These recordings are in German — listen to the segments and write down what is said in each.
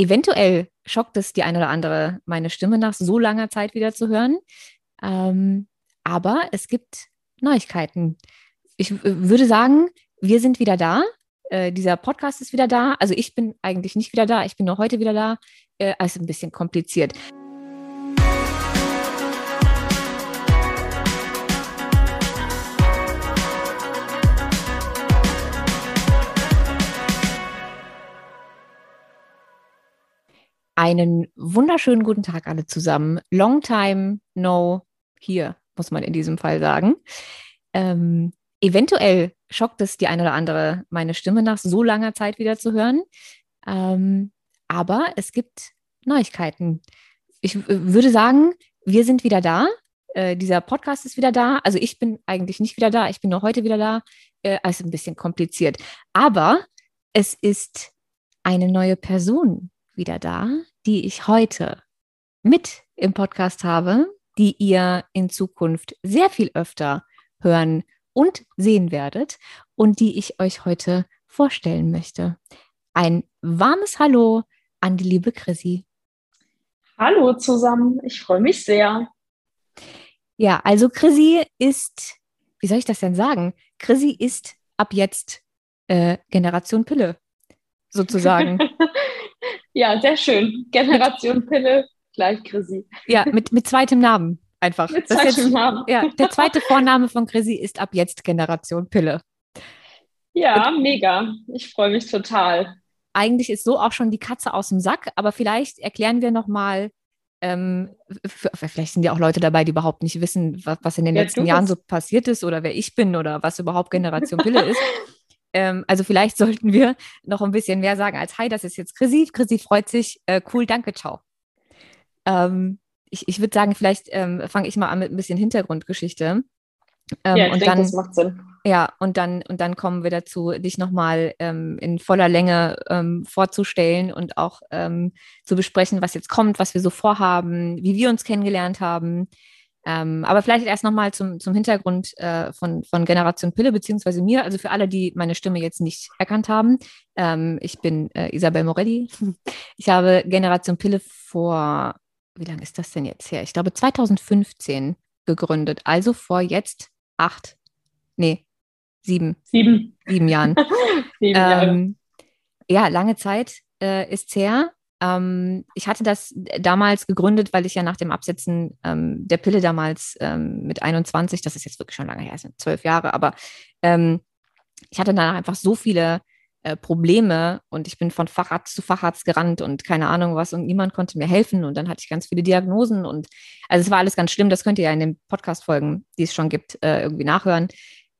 Eventuell schockt es die eine oder andere, meine Stimme nach so langer Zeit wieder zu hören. Ähm, aber es gibt Neuigkeiten. Ich würde sagen, wir sind wieder da. Äh, dieser Podcast ist wieder da. Also ich bin eigentlich nicht wieder da. Ich bin nur heute wieder da. Äh, also ein bisschen kompliziert. Einen wunderschönen guten Tag alle zusammen. Long time no here, muss man in diesem Fall sagen. Ähm, eventuell schockt es die eine oder andere, meine Stimme nach so langer Zeit wieder zu hören. Ähm, aber es gibt Neuigkeiten. Ich würde sagen, wir sind wieder da. Äh, dieser Podcast ist wieder da. Also ich bin eigentlich nicht wieder da. Ich bin nur heute wieder da. Äh, also ein bisschen kompliziert. Aber es ist eine neue Person wieder da, die ich heute mit im Podcast habe, die ihr in Zukunft sehr viel öfter hören und sehen werdet und die ich euch heute vorstellen möchte. Ein warmes Hallo an die liebe Chrissy. Hallo zusammen, ich freue mich sehr. Ja, also Chrissy ist, wie soll ich das denn sagen? Chrissy ist ab jetzt äh, Generation Pille, sozusagen. Ja, sehr schön. Generation Pille gleich Chrissy. Ja, mit, mit zweitem Namen einfach. Mit zweitem jetzt, Namen. Ja, der zweite Vorname von Chrissy ist ab jetzt Generation Pille. Ja, Und mega. Ich freue mich total. Eigentlich ist so auch schon die Katze aus dem Sack, aber vielleicht erklären wir nochmal, ähm, vielleicht sind ja auch Leute dabei, die überhaupt nicht wissen, was, was in den ja, letzten Jahren so passiert ist oder wer ich bin oder was überhaupt Generation Pille ist. Ähm, also vielleicht sollten wir noch ein bisschen mehr sagen als Hi, das ist jetzt Chrissy. Chrissy freut sich. Äh, cool, danke, ciao. Ähm, ich ich würde sagen, vielleicht ähm, fange ich mal an mit ein bisschen Hintergrundgeschichte. Ähm, ja, ich und denke, dann, das macht Sinn. Ja, und dann, und dann kommen wir dazu, dich nochmal ähm, in voller Länge ähm, vorzustellen und auch ähm, zu besprechen, was jetzt kommt, was wir so vorhaben, wie wir uns kennengelernt haben, ähm, aber vielleicht erst nochmal zum, zum Hintergrund äh, von, von Generation Pille, beziehungsweise mir, also für alle, die meine Stimme jetzt nicht erkannt haben. Ähm, ich bin äh, Isabel Morelli. Ich habe Generation Pille vor, wie lange ist das denn jetzt her? Ich glaube 2015 gegründet, also vor jetzt acht, nee, sieben. Sieben. Sieben Jahren. sieben Jahre. Ähm, ja, lange Zeit äh, ist her. Ähm, ich hatte das damals gegründet, weil ich ja nach dem Absetzen ähm, der Pille damals ähm, mit 21, das ist jetzt wirklich schon lange her, sind zwölf Jahre, aber ähm, ich hatte danach einfach so viele äh, Probleme und ich bin von Facharzt zu Facharzt gerannt und keine Ahnung was und niemand konnte mir helfen und dann hatte ich ganz viele Diagnosen und also es war alles ganz schlimm, das könnt ihr ja in den Podcast-Folgen, die es schon gibt, äh, irgendwie nachhören.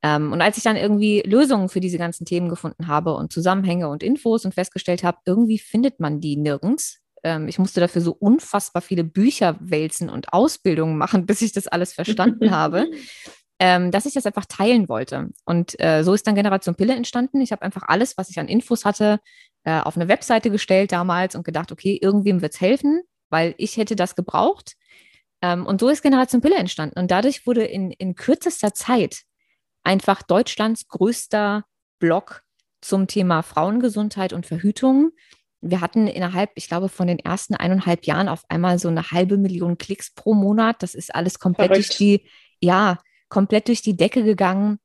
Ähm, und als ich dann irgendwie Lösungen für diese ganzen Themen gefunden habe und Zusammenhänge und Infos und festgestellt habe, irgendwie findet man die nirgends. Ähm, ich musste dafür so unfassbar viele Bücher wälzen und Ausbildungen machen, bis ich das alles verstanden habe, ähm, dass ich das einfach teilen wollte. Und äh, so ist dann Generation Pille entstanden. Ich habe einfach alles, was ich an Infos hatte, äh, auf eine Webseite gestellt damals und gedacht, okay, irgendwem wird es helfen, weil ich hätte das gebraucht. Ähm, und so ist Generation Pille entstanden. Und dadurch wurde in, in kürzester Zeit einfach Deutschlands größter Blog zum Thema Frauengesundheit und Verhütung. Wir hatten innerhalb, ich glaube, von den ersten eineinhalb Jahren auf einmal so eine halbe Million Klicks pro Monat. Das ist alles komplett Verrückt. durch die, ja, komplett durch die Decke gegangen.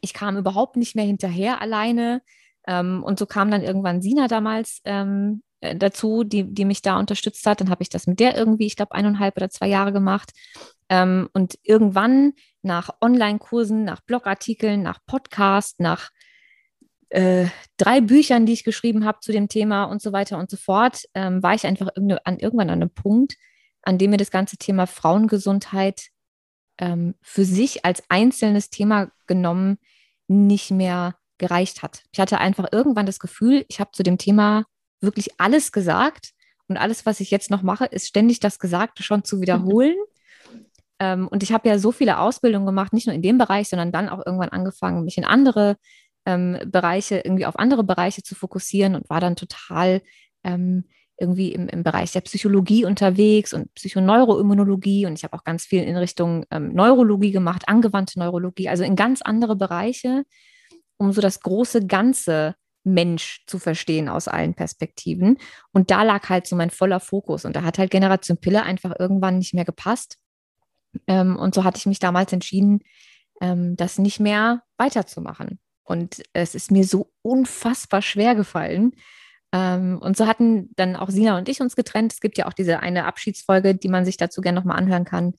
Ich kam überhaupt nicht mehr hinterher alleine. Ähm, und so kam dann irgendwann Sina damals ähm, äh, dazu, die, die mich da unterstützt hat. Dann habe ich das mit der irgendwie, ich glaube, eineinhalb oder zwei Jahre gemacht. Ähm, und irgendwann nach Online-Kursen, nach Blogartikeln, nach Podcasts, nach äh, drei Büchern, die ich geschrieben habe zu dem Thema und so weiter und so fort, ähm, war ich einfach an, irgendwann an einem Punkt, an dem mir das ganze Thema Frauengesundheit ähm, für sich als einzelnes Thema genommen nicht mehr gereicht hat. Ich hatte einfach irgendwann das Gefühl, ich habe zu dem Thema wirklich alles gesagt und alles, was ich jetzt noch mache, ist ständig das Gesagte schon zu wiederholen. Ähm, und ich habe ja so viele Ausbildungen gemacht, nicht nur in dem Bereich, sondern dann auch irgendwann angefangen, mich in andere ähm, Bereiche, irgendwie auf andere Bereiche zu fokussieren und war dann total ähm, irgendwie im, im Bereich der Psychologie unterwegs und Psychoneuroimmunologie und ich habe auch ganz viel in Richtung ähm, Neurologie gemacht, angewandte Neurologie, also in ganz andere Bereiche, um so das große Ganze Mensch zu verstehen aus allen Perspektiven. Und da lag halt so mein voller Fokus. Und da hat halt Generation Pille einfach irgendwann nicht mehr gepasst. Ähm, und so hatte ich mich damals entschieden, ähm, das nicht mehr weiterzumachen. Und es ist mir so unfassbar schwer gefallen. Ähm, und so hatten dann auch Sina und ich uns getrennt. Es gibt ja auch diese eine Abschiedsfolge, die man sich dazu gerne nochmal anhören kann.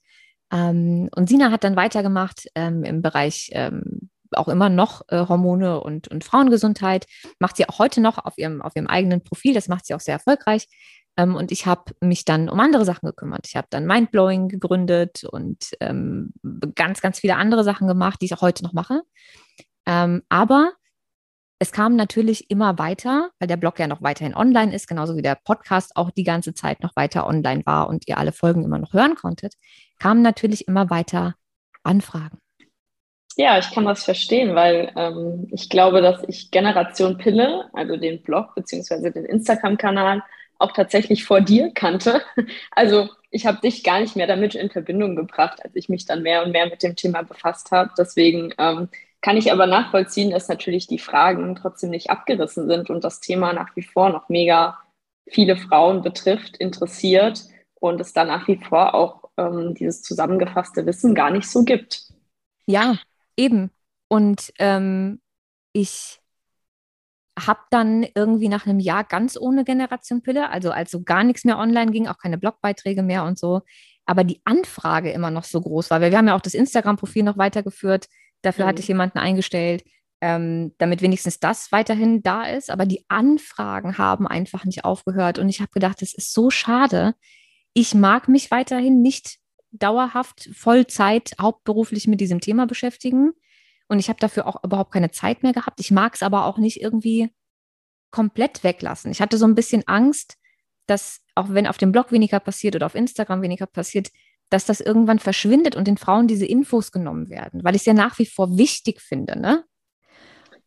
Ähm, und Sina hat dann weitergemacht ähm, im Bereich ähm, auch immer noch äh, Hormone und, und Frauengesundheit. Macht sie auch heute noch auf ihrem, auf ihrem eigenen Profil. Das macht sie auch sehr erfolgreich. Ähm, und ich habe mich dann um andere Sachen gekümmert. Ich habe dann Mindblowing gegründet und ähm, ganz, ganz viele andere Sachen gemacht, die ich auch heute noch mache. Ähm, aber es kam natürlich immer weiter, weil der Blog ja noch weiterhin online ist, genauso wie der Podcast auch die ganze Zeit noch weiter online war und ihr alle Folgen immer noch hören konntet, kamen natürlich immer weiter Anfragen. Ja, ich kann das verstehen, weil ähm, ich glaube, dass ich Generation Pille, also den Blog beziehungsweise den Instagram-Kanal, auch tatsächlich vor dir kannte. Also ich habe dich gar nicht mehr damit in Verbindung gebracht, als ich mich dann mehr und mehr mit dem Thema befasst habe. Deswegen ähm, kann ich aber nachvollziehen, dass natürlich die Fragen trotzdem nicht abgerissen sind und das Thema nach wie vor noch mega viele Frauen betrifft, interessiert und es da nach wie vor auch ähm, dieses zusammengefasste Wissen gar nicht so gibt. Ja, eben. Und ähm, ich habe dann irgendwie nach einem Jahr ganz ohne Generation Pille, also als so gar nichts mehr online ging, auch keine Blogbeiträge mehr und so, aber die Anfrage immer noch so groß war, weil wir haben ja auch das Instagram-Profil noch weitergeführt, dafür mhm. hatte ich jemanden eingestellt, ähm, damit wenigstens das weiterhin da ist, aber die Anfragen haben einfach nicht aufgehört und ich habe gedacht, das ist so schade. Ich mag mich weiterhin nicht dauerhaft Vollzeit hauptberuflich mit diesem Thema beschäftigen. Und ich habe dafür auch überhaupt keine Zeit mehr gehabt. Ich mag es aber auch nicht irgendwie komplett weglassen. Ich hatte so ein bisschen Angst, dass auch wenn auf dem Blog weniger passiert oder auf Instagram weniger passiert, dass das irgendwann verschwindet und den Frauen diese Infos genommen werden, weil ich es ja nach wie vor wichtig finde. Ne?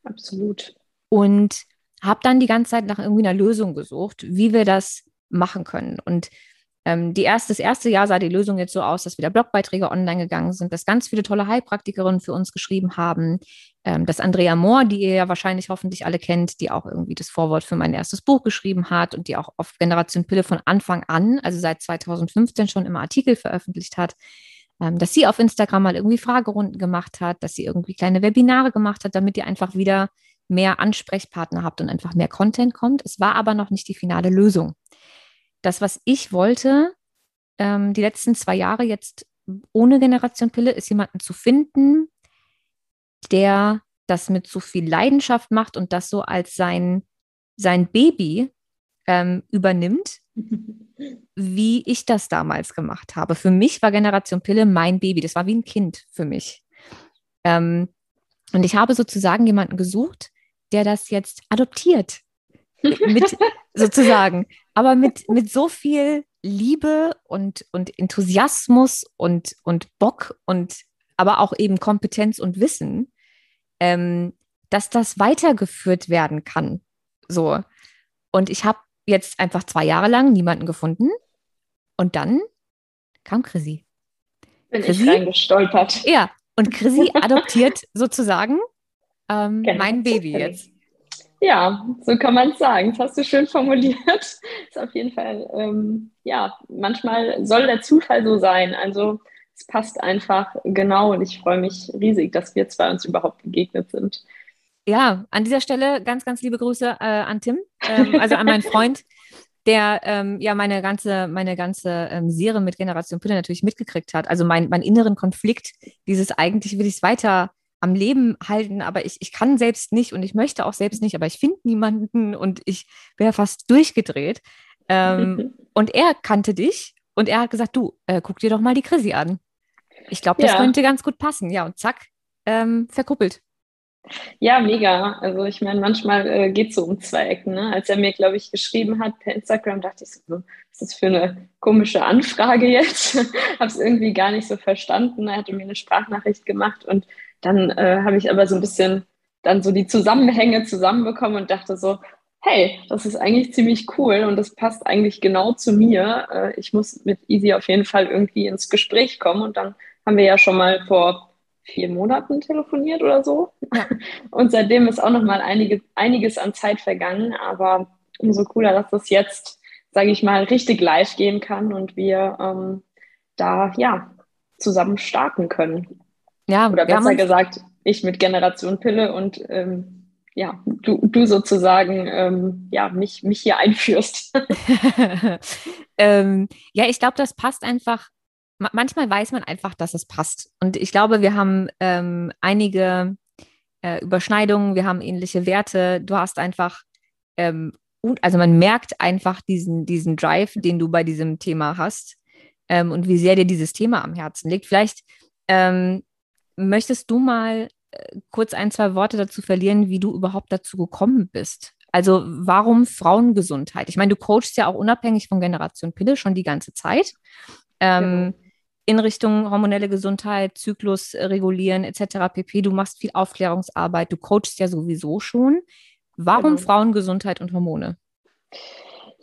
Absolut. Und habe dann die ganze Zeit nach irgendwie einer Lösung gesucht, wie wir das machen können. Und ähm, die erste, das erste Jahr sah die Lösung jetzt so aus, dass wieder Blogbeiträge online gegangen sind, dass ganz viele tolle Heilpraktikerinnen für uns geschrieben haben, ähm, dass Andrea Mohr, die ihr ja wahrscheinlich hoffentlich alle kennt, die auch irgendwie das Vorwort für mein erstes Buch geschrieben hat und die auch auf Generation Pille von Anfang an, also seit 2015 schon immer Artikel veröffentlicht hat, ähm, dass sie auf Instagram mal irgendwie Fragerunden gemacht hat, dass sie irgendwie kleine Webinare gemacht hat, damit ihr einfach wieder mehr Ansprechpartner habt und einfach mehr Content kommt. Es war aber noch nicht die finale Lösung das, was ich wollte, ähm, die letzten zwei Jahre jetzt ohne Generation Pille, ist jemanden zu finden, der das mit so viel Leidenschaft macht und das so als sein, sein Baby ähm, übernimmt, wie ich das damals gemacht habe. Für mich war Generation Pille mein Baby. Das war wie ein Kind für mich. Ähm, und ich habe sozusagen jemanden gesucht, der das jetzt adoptiert. Mit sozusagen aber mit, mit so viel Liebe und, und Enthusiasmus und, und Bock und aber auch eben Kompetenz und Wissen, ähm, dass das weitergeführt werden kann. So. Und ich habe jetzt einfach zwei Jahre lang niemanden gefunden. Und dann kam Chrissy. Bin Chrissy, ich reingestolpert. Ja, und Chrissy adoptiert sozusagen ähm, genau. mein Baby jetzt. Ja, so kann man es sagen. Das hast du schön formuliert. Ist auf jeden Fall, ähm, ja, manchmal soll der Zufall so sein. Also es passt einfach genau und ich freue mich riesig, dass wir zwei uns überhaupt begegnet sind. Ja, an dieser Stelle ganz, ganz liebe Grüße äh, an Tim, ähm, also an meinen Freund, der ähm, ja meine ganze, meine ganze ähm, Serie mit Generation Pille natürlich mitgekriegt hat. Also mein, mein inneren Konflikt, dieses eigentlich will ich es weiter am Leben halten, aber ich, ich kann selbst nicht und ich möchte auch selbst nicht, aber ich finde niemanden und ich wäre fast durchgedreht. Ähm, und er kannte dich und er hat gesagt, du, äh, guck dir doch mal die Chrissy an. Ich glaube, das ja. könnte ganz gut passen. Ja, und zack, ähm, verkuppelt. Ja, mega. Also ich meine, manchmal äh, geht es so um zwei Ecken. Ne? Als er mir, glaube ich, geschrieben hat per Instagram, dachte ich so, was ist das für eine komische Anfrage jetzt? Habe es irgendwie gar nicht so verstanden. Er hatte mir eine Sprachnachricht gemacht und dann äh, habe ich aber so ein bisschen dann so die Zusammenhänge zusammenbekommen und dachte so, hey, das ist eigentlich ziemlich cool und das passt eigentlich genau zu mir. Äh, ich muss mit Easy auf jeden Fall irgendwie ins Gespräch kommen und dann haben wir ja schon mal vor vier Monaten telefoniert oder so. Und seitdem ist auch noch mal einige, einiges an Zeit vergangen. Aber umso cooler, dass das jetzt, sage ich mal, richtig live gehen kann und wir ähm, da ja zusammen starten können. Ja, oder besser gesagt, ich mit Generation Pille und ähm, ja, du, du sozusagen ähm, ja, mich, mich hier einführst. ähm, ja, ich glaube, das passt einfach. Manchmal weiß man einfach, dass es passt. Und ich glaube, wir haben ähm, einige äh, Überschneidungen, wir haben ähnliche Werte. Du hast einfach, ähm, also man merkt einfach diesen, diesen Drive, den du bei diesem Thema hast ähm, und wie sehr dir dieses Thema am Herzen liegt. Vielleicht ähm, möchtest du mal kurz ein, zwei Worte dazu verlieren, wie du überhaupt dazu gekommen bist. Also warum Frauengesundheit? Ich meine, du coachst ja auch unabhängig von Generation Pille schon die ganze Zeit. Ähm, genau. In Richtung hormonelle Gesundheit, Zyklus regulieren etc. pp. Du machst viel Aufklärungsarbeit, du coachst ja sowieso schon. Warum genau. Frauengesundheit und Hormone?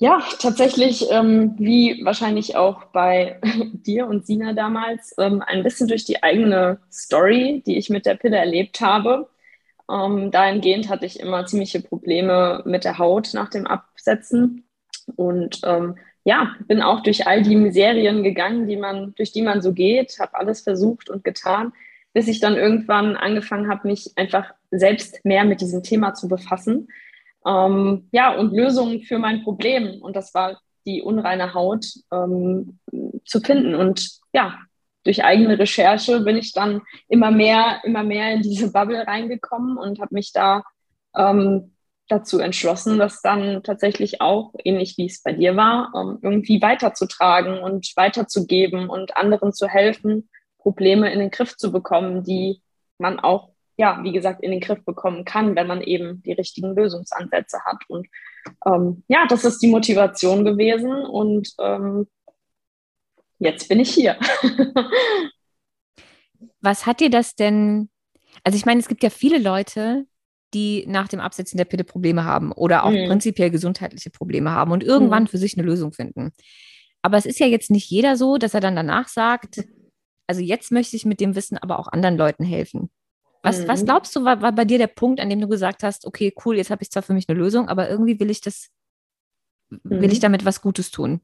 Ja, tatsächlich, ähm, wie wahrscheinlich auch bei dir und Sina damals, ähm, ein bisschen durch die eigene Story, die ich mit der Pille erlebt habe. Ähm, dahingehend hatte ich immer ziemliche Probleme mit der Haut nach dem Absetzen. Und ähm, ja, bin auch durch all die Miserien gegangen, die man, durch die man so geht, habe alles versucht und getan, bis ich dann irgendwann angefangen habe, mich einfach selbst mehr mit diesem Thema zu befassen ähm, ja, und Lösungen für mein Problem. Und das war die unreine Haut ähm, zu finden. Und ja, durch eigene Recherche bin ich dann immer mehr, immer mehr in diese Bubble reingekommen und habe mich da ähm, dazu entschlossen, das dann tatsächlich auch, ähnlich wie es bei dir war, ähm, irgendwie weiterzutragen und weiterzugeben und anderen zu helfen, Probleme in den Griff zu bekommen, die man auch ja, wie gesagt, in den Griff bekommen kann, wenn man eben die richtigen Lösungsansätze hat. Und ähm, ja, das ist die Motivation gewesen und ähm, jetzt bin ich hier. Was hat dir das denn? Also ich meine, es gibt ja viele Leute, die nach dem Absetzen der Pille Probleme haben oder auch mhm. prinzipiell gesundheitliche Probleme haben und irgendwann mhm. für sich eine Lösung finden. Aber es ist ja jetzt nicht jeder so, dass er dann danach sagt, also jetzt möchte ich mit dem Wissen aber auch anderen Leuten helfen. Was, mhm. was glaubst du, war, war bei dir der Punkt, an dem du gesagt hast, okay, cool, jetzt habe ich zwar für mich eine Lösung, aber irgendwie will ich das, mhm. will ich mhm. damit was Gutes tun?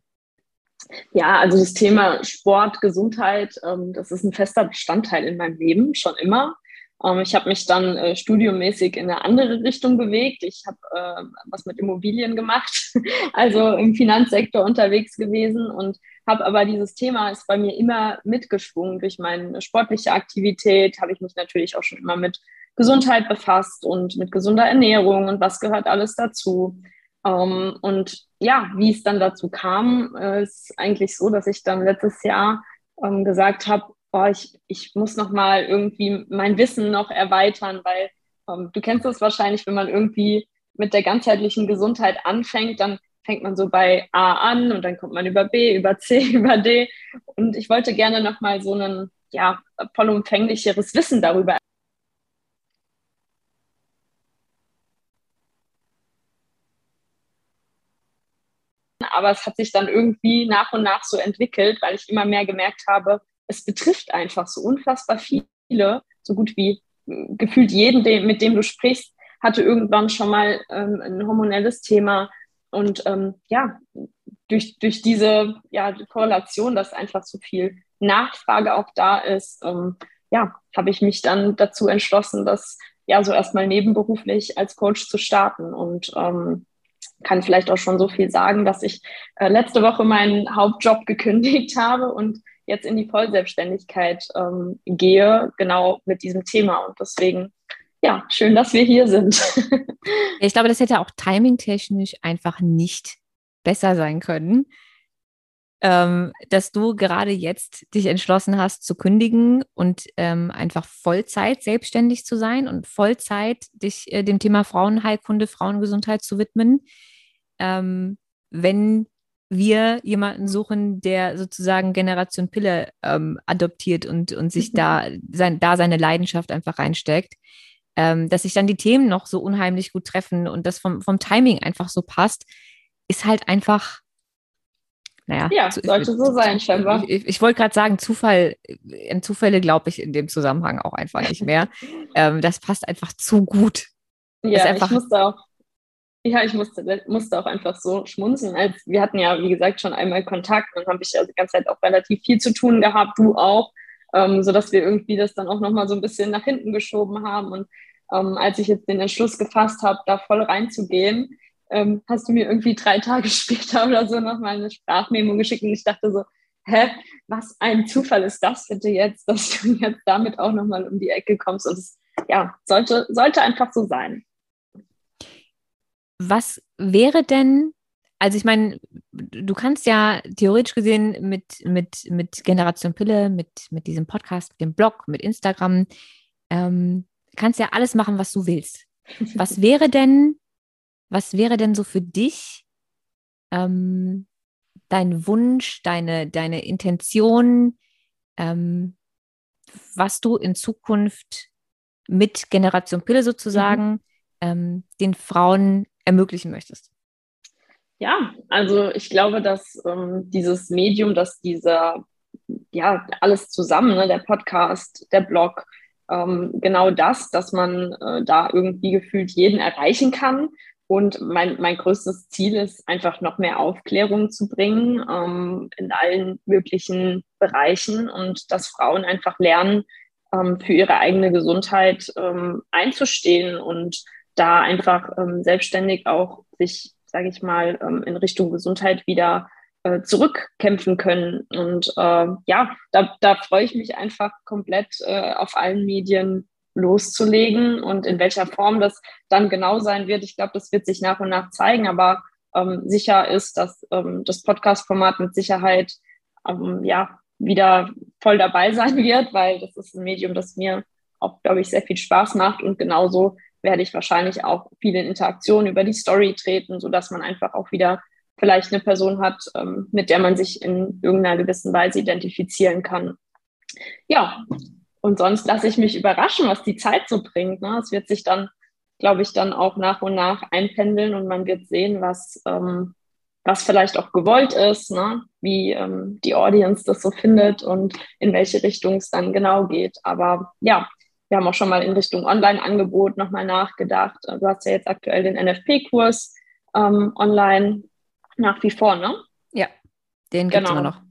Ja, also das Thema Sport, Gesundheit, ähm, das ist ein fester Bestandteil in meinem Leben, schon immer. Ähm, ich habe mich dann äh, studiummäßig in eine andere Richtung bewegt. Ich habe äh, was mit Immobilien gemacht, also im Finanzsektor unterwegs gewesen und habe aber dieses Thema ist bei mir immer mitgeschwungen. Durch meine sportliche Aktivität habe ich mich natürlich auch schon immer mit Gesundheit befasst und mit gesunder Ernährung und was gehört alles dazu. Ähm, und ja, wie es dann dazu kam, äh, ist eigentlich so, dass ich dann letztes Jahr ähm, gesagt habe, boah, ich, ich muss noch mal irgendwie mein Wissen noch erweitern, weil ähm, du kennst es wahrscheinlich, wenn man irgendwie mit der ganzheitlichen Gesundheit anfängt, dann fängt man so bei A an und dann kommt man über B, über C, über D. Und ich wollte gerne nochmal so ein ja, vollumfänglicheres Wissen darüber aber es hat sich dann irgendwie nach und nach so entwickelt, weil ich immer mehr gemerkt habe, es betrifft einfach so unfassbar viele, so gut wie hm, gefühlt jeden, mit dem du sprichst, hatte irgendwann schon mal ähm, ein hormonelles Thema, und ähm, ja, durch, durch diese ja, Korrelation, dass einfach so viel Nachfrage auch da ist, ähm, ja, habe ich mich dann dazu entschlossen, das ja so erstmal nebenberuflich als Coach zu starten und ähm, kann vielleicht auch schon so viel sagen, dass ich äh, letzte Woche meinen Hauptjob gekündigt habe und jetzt in die Vollselbstständigkeit ähm, gehe, genau mit diesem Thema. Und deswegen ja, schön, dass wir hier sind. ich glaube, das hätte auch timingtechnisch einfach nicht besser sein können, ähm, dass du gerade jetzt dich entschlossen hast zu kündigen und ähm, einfach Vollzeit selbstständig zu sein und Vollzeit dich äh, dem Thema Frauenheilkunde, Frauengesundheit zu widmen. Ähm, wenn wir jemanden suchen, der sozusagen Generation Pille ähm, adoptiert und, und sich mhm. da, sein, da seine Leidenschaft einfach reinsteckt ähm, dass sich dann die Themen noch so unheimlich gut treffen und das vom, vom Timing einfach so passt, ist halt einfach naja. Ja, sollte so sein, scheinbar. Ich, ich, wollte gerade sagen, Zufall, in Zufälle glaube ich in dem Zusammenhang auch einfach nicht mehr. ähm, das passt einfach zu gut. Ja, einfach, ich musste auch, ja, ich musste, musste auch einfach so schmunzeln. Als, wir hatten ja, wie gesagt, schon einmal Kontakt und habe ich ja die ganze Zeit auch relativ viel zu tun gehabt, du auch, ähm, sodass wir irgendwie das dann auch nochmal so ein bisschen nach hinten geschoben haben. Und ähm, als ich jetzt den Entschluss gefasst habe, da voll reinzugehen, ähm, hast du mir irgendwie drei Tage später oder so nochmal eine Sprachmemo geschickt und ich dachte so, hä, was ein Zufall ist das bitte jetzt, dass du jetzt damit auch nochmal um die Ecke kommst und es, ja, sollte, sollte einfach so sein. Was wäre denn, also ich meine, du kannst ja theoretisch gesehen mit, mit, mit Generation Pille, mit, mit diesem Podcast, mit dem Blog, mit Instagram, ähm, kannst ja alles machen, was du willst. Was wäre denn was wäre denn so für dich ähm, dein Wunsch, deine, deine Intention, ähm, was du in Zukunft mit Generation Pille sozusagen mhm. ähm, den Frauen ermöglichen möchtest? Ja, also ich glaube, dass ähm, dieses Medium, dass dieser, ja, alles zusammen, ne, der Podcast, der Blog, ähm, genau das, dass man äh, da irgendwie gefühlt jeden erreichen kann. Und mein, mein größtes Ziel ist einfach noch mehr Aufklärung zu bringen ähm, in allen möglichen Bereichen und dass Frauen einfach lernen, ähm, für ihre eigene Gesundheit ähm, einzustehen und da einfach ähm, selbstständig auch sich, sage ich mal, ähm, in Richtung Gesundheit wieder äh, zurückkämpfen können. Und äh, ja, da, da freue ich mich einfach komplett äh, auf allen Medien loszulegen und in welcher Form das dann genau sein wird. Ich glaube, das wird sich nach und nach zeigen, aber ähm, sicher ist, dass ähm, das Podcast-Format mit Sicherheit ähm, ja wieder voll dabei sein wird, weil das ist ein Medium, das mir auch, glaube ich, sehr viel Spaß macht und genauso werde ich wahrscheinlich auch viele Interaktionen über die Story treten, sodass man einfach auch wieder vielleicht eine Person hat, ähm, mit der man sich in irgendeiner gewissen Weise identifizieren kann. Ja, und sonst lasse ich mich überraschen, was die Zeit so bringt. Ne? Es wird sich dann, glaube ich, dann auch nach und nach einpendeln und man wird sehen, was, ähm, was vielleicht auch gewollt ist, ne? wie ähm, die Audience das so findet und in welche Richtung es dann genau geht. Aber ja, wir haben auch schon mal in Richtung Online-Angebot nochmal nachgedacht. Du hast ja jetzt aktuell den NFP-Kurs ähm, online nach wie vor, ne? Ja, den gibt es genau. immer noch.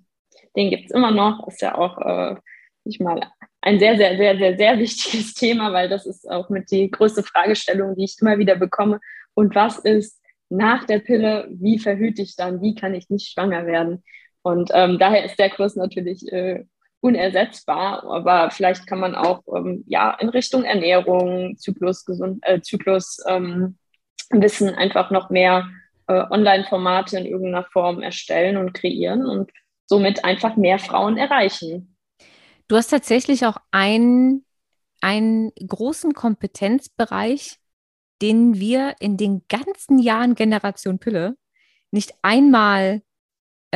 Den gibt es immer noch. Ist ja auch, äh, ich mal, ein sehr, sehr, sehr, sehr, sehr wichtiges Thema, weil das ist auch mit die größte Fragestellung, die ich immer wieder bekomme. Und was ist nach der Pille? Wie verhüte ich dann? Wie kann ich nicht schwanger werden? Und ähm, daher ist der Kurs natürlich äh, unersetzbar, aber vielleicht kann man auch ähm, ja in Richtung Ernährung, Zyklus, gesund, äh, Zyklus ähm, Wissen einfach noch mehr äh, Online-Formate in irgendeiner Form erstellen und kreieren und somit einfach mehr Frauen erreichen. Du hast tatsächlich auch einen, einen großen Kompetenzbereich, den wir in den ganzen Jahren Generation Pille nicht einmal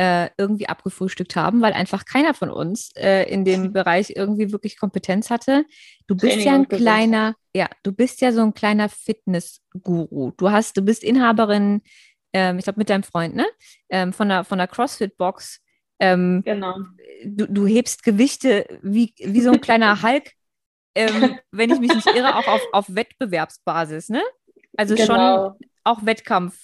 äh, irgendwie abgefrühstückt haben, weil einfach keiner von uns äh, in dem Bereich irgendwie wirklich Kompetenz hatte. Du bist Training ja ein kleiner, ja, du bist ja so ein kleiner Fitness-Guru. Du hast, du bist Inhaberin, ähm, ich glaube mit deinem Freund, ne, ähm, von der von der CrossFit-Box. Ähm, genau. Du, du, hebst Gewichte wie, wie so ein kleiner Hulk, ähm, wenn ich mich nicht irre, auch auf, auf Wettbewerbsbasis, ne? Also genau. schon auch Wettkampf.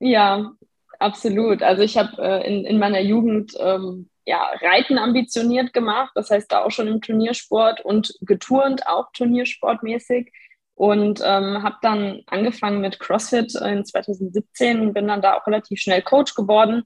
Ja, absolut. Also ich habe äh, in, in meiner Jugend ähm, ja, Reiten ambitioniert gemacht, das heißt da auch schon im Turniersport und geturnt, auch turniersportmäßig. Und ähm, habe dann angefangen mit CrossFit in 2017 und bin dann da auch relativ schnell Coach geworden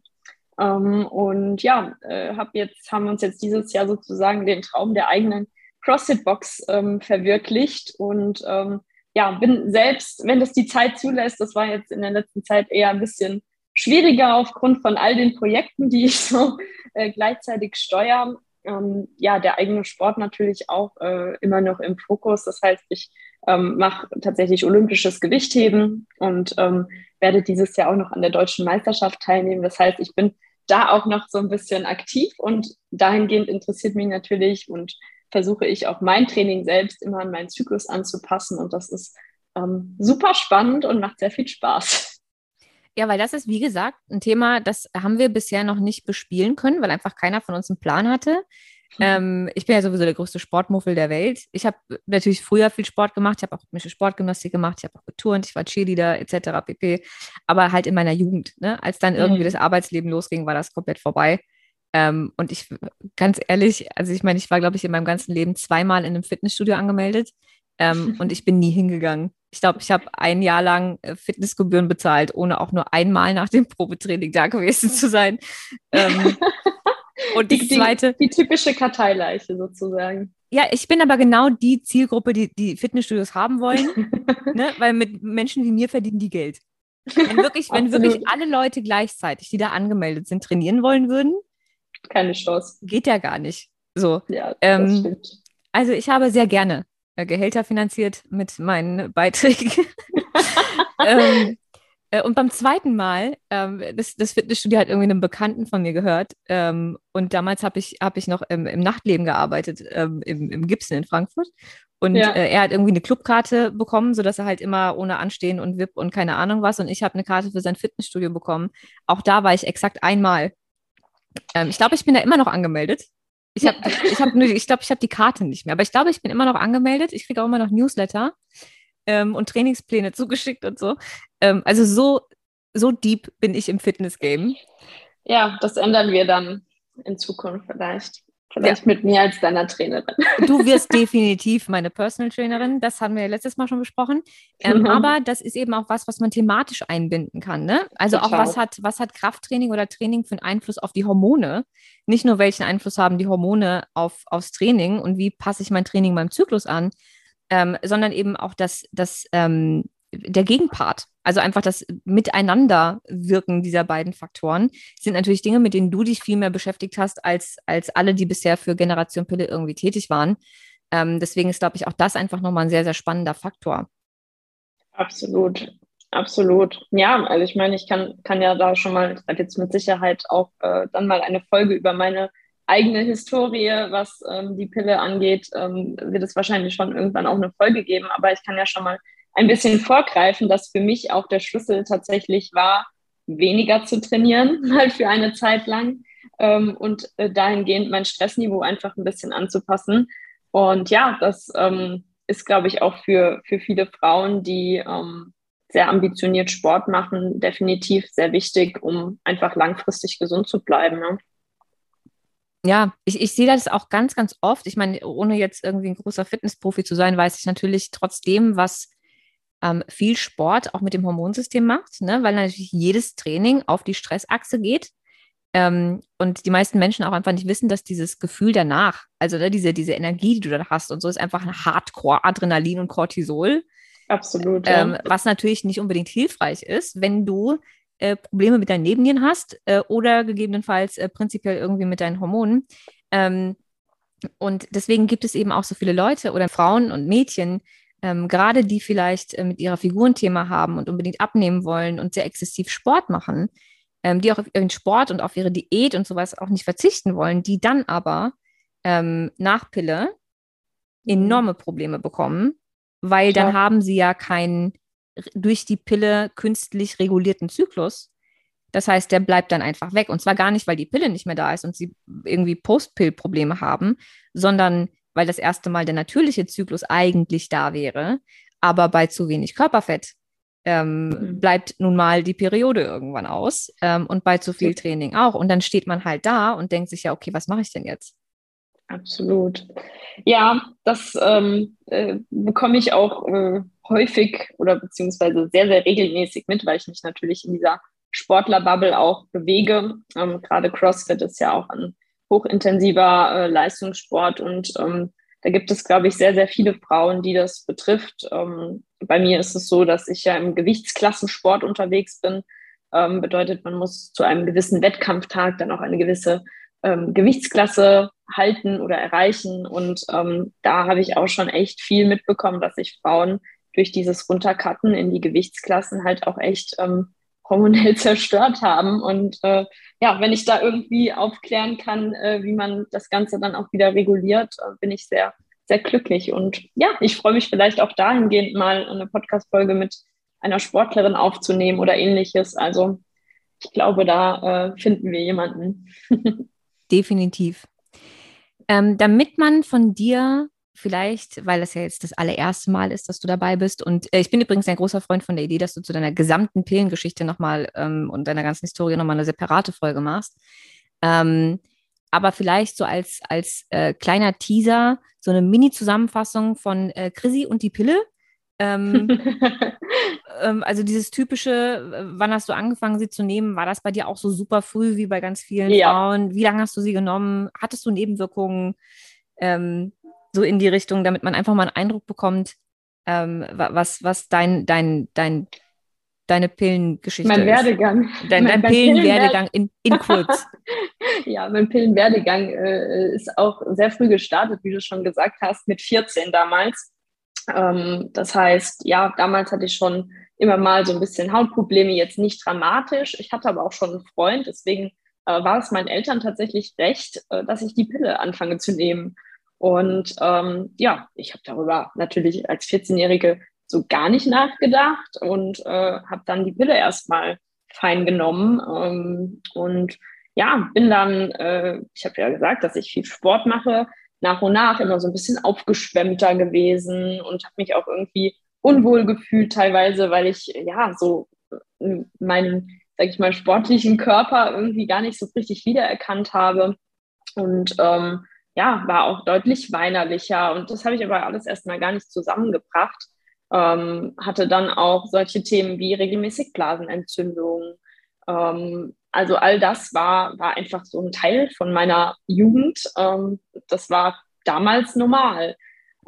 ähm, und ja, äh, hab jetzt, haben uns jetzt dieses Jahr sozusagen den Traum der eigenen CrossFit-Box ähm, verwirklicht und ähm, ja, bin selbst, wenn das die Zeit zulässt, das war jetzt in der letzten Zeit eher ein bisschen schwieriger aufgrund von all den Projekten, die ich so äh, gleichzeitig steuere. Ähm, ja, der eigene Sport natürlich auch äh, immer noch im Fokus. Das heißt, ich ähm, mache tatsächlich olympisches Gewichtheben und ähm, werde dieses Jahr auch noch an der deutschen Meisterschaft teilnehmen. Das heißt, ich bin da auch noch so ein bisschen aktiv und dahingehend interessiert mich natürlich und versuche ich auch mein Training selbst immer an meinen Zyklus anzupassen und das ist ähm, super spannend und macht sehr viel Spaß. Ja, weil das ist, wie gesagt, ein Thema, das haben wir bisher noch nicht bespielen können, weil einfach keiner von uns einen Plan hatte. Mhm. Ähm, ich bin ja sowieso der größte Sportmuffel der Welt. Ich habe natürlich früher viel Sport gemacht. Ich habe auch rhythmische Sportgymnastik gemacht. Ich habe auch geturnt. Ich war Cheerleader etc. pp. Aber halt in meiner Jugend. Ne? Als dann irgendwie mhm. das Arbeitsleben losging, war das komplett vorbei. Ähm, und ich, ganz ehrlich, also ich meine, ich war, glaube ich, in meinem ganzen Leben zweimal in einem Fitnessstudio angemeldet ähm, und ich bin nie hingegangen. Ich glaube, ich habe ein Jahr lang äh, Fitnessgebühren bezahlt, ohne auch nur einmal nach dem Probetraining da gewesen zu sein. Ähm, und die, zweite. Die, die typische Karteileiche sozusagen. Ja, ich bin aber genau die Zielgruppe, die die Fitnessstudios haben wollen, ne? weil mit Menschen wie mir verdienen die Geld. Wenn wirklich, wenn wirklich alle Leute gleichzeitig, die da angemeldet sind, trainieren wollen würden, keine Chance. Geht ja gar nicht. So. Ja, ähm, also ich habe sehr gerne Gehälter finanziert mit meinen Beiträgen. ähm, äh, und beim zweiten Mal, ähm, das, das, Fitnessstudio hat irgendwie einen Bekannten von mir gehört. Ähm, und damals habe ich, hab ich noch im, im Nachtleben gearbeitet, ähm, im, im Gibson in Frankfurt. Und ja. äh, er hat irgendwie eine Clubkarte bekommen, sodass er halt immer ohne Anstehen und VIP und keine Ahnung was. Und ich habe eine Karte für sein Fitnessstudio bekommen. Auch da war ich exakt einmal. Ähm, ich glaube, ich bin da immer noch angemeldet. Ich habe, ich habe, ich glaube, ich habe die Karte nicht mehr, aber ich glaube, ich bin immer noch angemeldet. Ich kriege auch immer noch Newsletter ähm, und Trainingspläne zugeschickt und so. Ähm, also so, so deep bin ich im Fitness-Game. Ja, das ändern wir dann in Zukunft vielleicht. Vielleicht ja. mit mir als deiner Trainerin. Du wirst definitiv meine Personal Trainerin. Das haben wir ja letztes Mal schon besprochen. Ähm, mhm. Aber das ist eben auch was, was man thematisch einbinden kann. Ne? Also Total. auch was hat, was hat Krafttraining oder Training für einen Einfluss auf die Hormone? Nicht nur welchen Einfluss haben die Hormone auf, aufs Training und wie passe ich mein Training meinem Zyklus an, ähm, sondern eben auch das, das ähm, der Gegenpart. Also einfach das Miteinanderwirken dieser beiden Faktoren sind natürlich Dinge, mit denen du dich viel mehr beschäftigt hast, als, als alle, die bisher für Generation Pille irgendwie tätig waren. Ähm, deswegen ist, glaube ich, auch das einfach nochmal ein sehr, sehr spannender Faktor. Absolut, absolut. Ja, also ich meine, ich kann, kann ja da schon mal, ich werde jetzt mit Sicherheit auch äh, dann mal eine Folge über meine eigene Historie, was ähm, die Pille angeht, ähm, wird es wahrscheinlich schon irgendwann auch eine Folge geben. Aber ich kann ja schon mal ein bisschen vorgreifen, dass für mich auch der Schlüssel tatsächlich war, weniger zu trainieren, halt für eine Zeit lang ähm, und äh, dahingehend mein Stressniveau einfach ein bisschen anzupassen. Und ja, das ähm, ist, glaube ich, auch für, für viele Frauen, die ähm, sehr ambitioniert Sport machen, definitiv sehr wichtig, um einfach langfristig gesund zu bleiben. Ne? Ja, ich, ich sehe das auch ganz, ganz oft. Ich meine, ohne jetzt irgendwie ein großer Fitnessprofi zu sein, weiß ich natürlich trotzdem, was ähm, viel Sport auch mit dem Hormonsystem macht, ne? weil natürlich jedes Training auf die Stressachse geht. Ähm, und die meisten Menschen auch einfach nicht wissen, dass dieses Gefühl danach, also ne, diese, diese Energie, die du dann hast und so, ist einfach ein Hardcore-Adrenalin und Cortisol. Absolut. Ähm, ja. Was natürlich nicht unbedingt hilfreich ist, wenn du äh, Probleme mit deinen Nebennieren hast äh, oder gegebenenfalls äh, prinzipiell irgendwie mit deinen Hormonen. Ähm, und deswegen gibt es eben auch so viele Leute oder Frauen und Mädchen, ähm, gerade die vielleicht äh, mit ihrer Figur ein Thema haben und unbedingt abnehmen wollen und sehr exzessiv Sport machen, ähm, die auch auf ihren Sport und auf ihre Diät und sowas auch nicht verzichten wollen, die dann aber ähm, nach Pille mhm. enorme Probleme bekommen, weil Klar. dann haben sie ja keinen durch die Pille künstlich regulierten Zyklus. Das heißt, der bleibt dann einfach weg. Und zwar gar nicht, weil die Pille nicht mehr da ist und sie irgendwie Post-Pill-Probleme haben, sondern weil das erste Mal der natürliche Zyklus eigentlich da wäre, aber bei zu wenig Körperfett ähm, mhm. bleibt nun mal die Periode irgendwann aus ähm, und bei zu viel Training auch. Und dann steht man halt da und denkt sich ja, okay, was mache ich denn jetzt? Absolut. Ja, das ähm, äh, bekomme ich auch äh, häufig oder beziehungsweise sehr, sehr regelmäßig mit, weil ich mich natürlich in dieser Sportlerbubble auch bewege. Ähm, Gerade CrossFit ist ja auch ein hochintensiver äh, Leistungssport und ähm, da gibt es, glaube ich, sehr, sehr viele Frauen, die das betrifft. Ähm, bei mir ist es so, dass ich ja im Gewichtsklassensport unterwegs bin. Ähm, bedeutet, man muss zu einem gewissen Wettkampftag dann auch eine gewisse ähm, Gewichtsklasse halten oder erreichen. Und ähm, da habe ich auch schon echt viel mitbekommen, dass sich Frauen durch dieses Runtercutten in die Gewichtsklassen halt auch echt ähm, hormonell zerstört haben. Und äh, ja, wenn ich da irgendwie aufklären kann, äh, wie man das Ganze dann auch wieder reguliert, äh, bin ich sehr, sehr glücklich. Und ja, ich freue mich vielleicht auch dahingehend mal eine Podcast-Folge mit einer Sportlerin aufzunehmen oder ähnliches. Also ich glaube, da äh, finden wir jemanden. Definitiv. Ähm, damit man von dir vielleicht, weil das ja jetzt das allererste Mal ist, dass du dabei bist. Und äh, ich bin übrigens ein großer Freund von der Idee, dass du zu deiner gesamten Pillengeschichte nochmal ähm, und deiner ganzen Historie nochmal eine separate Folge machst. Ähm, aber vielleicht so als, als äh, kleiner Teaser, so eine Mini-Zusammenfassung von äh, Chrissy und die Pille. Ähm, ähm, also dieses typische, wann hast du angefangen, sie zu nehmen? War das bei dir auch so super früh wie bei ganz vielen ja. Frauen? Wie lange hast du sie genommen? Hattest du Nebenwirkungen? Ähm, so in die Richtung, damit man einfach mal einen Eindruck bekommt, ähm, was, was dein, dein, dein, deine Pillengeschichte mein ist. Werdegang. Dein, mein, dein Pillenwerdegang in, in kurz. ja, mein Pillenwerdegang äh, ist auch sehr früh gestartet, wie du schon gesagt hast, mit 14 damals. Ähm, das heißt, ja, damals hatte ich schon immer mal so ein bisschen Hautprobleme, jetzt nicht dramatisch. Ich hatte aber auch schon einen Freund, deswegen äh, war es meinen Eltern tatsächlich recht, äh, dass ich die Pille anfange zu nehmen. Und ähm, ja, ich habe darüber natürlich als 14-Jährige so gar nicht nachgedacht und äh, habe dann die Pille erstmal fein genommen. Ähm, und ja, bin dann, äh, ich habe ja gesagt, dass ich viel Sport mache, nach und nach immer so ein bisschen aufgeschwemmter gewesen und habe mich auch irgendwie unwohl gefühlt teilweise, weil ich ja so äh, meinen, sag ich mal, sportlichen Körper irgendwie gar nicht so richtig wiedererkannt habe. Und ähm, ja, war auch deutlich weinerlicher. Und das habe ich aber alles erstmal gar nicht zusammengebracht. Ähm, hatte dann auch solche Themen wie regelmäßig Blasenentzündung. Ähm, also all das war, war einfach so ein Teil von meiner Jugend. Ähm, das war damals normal.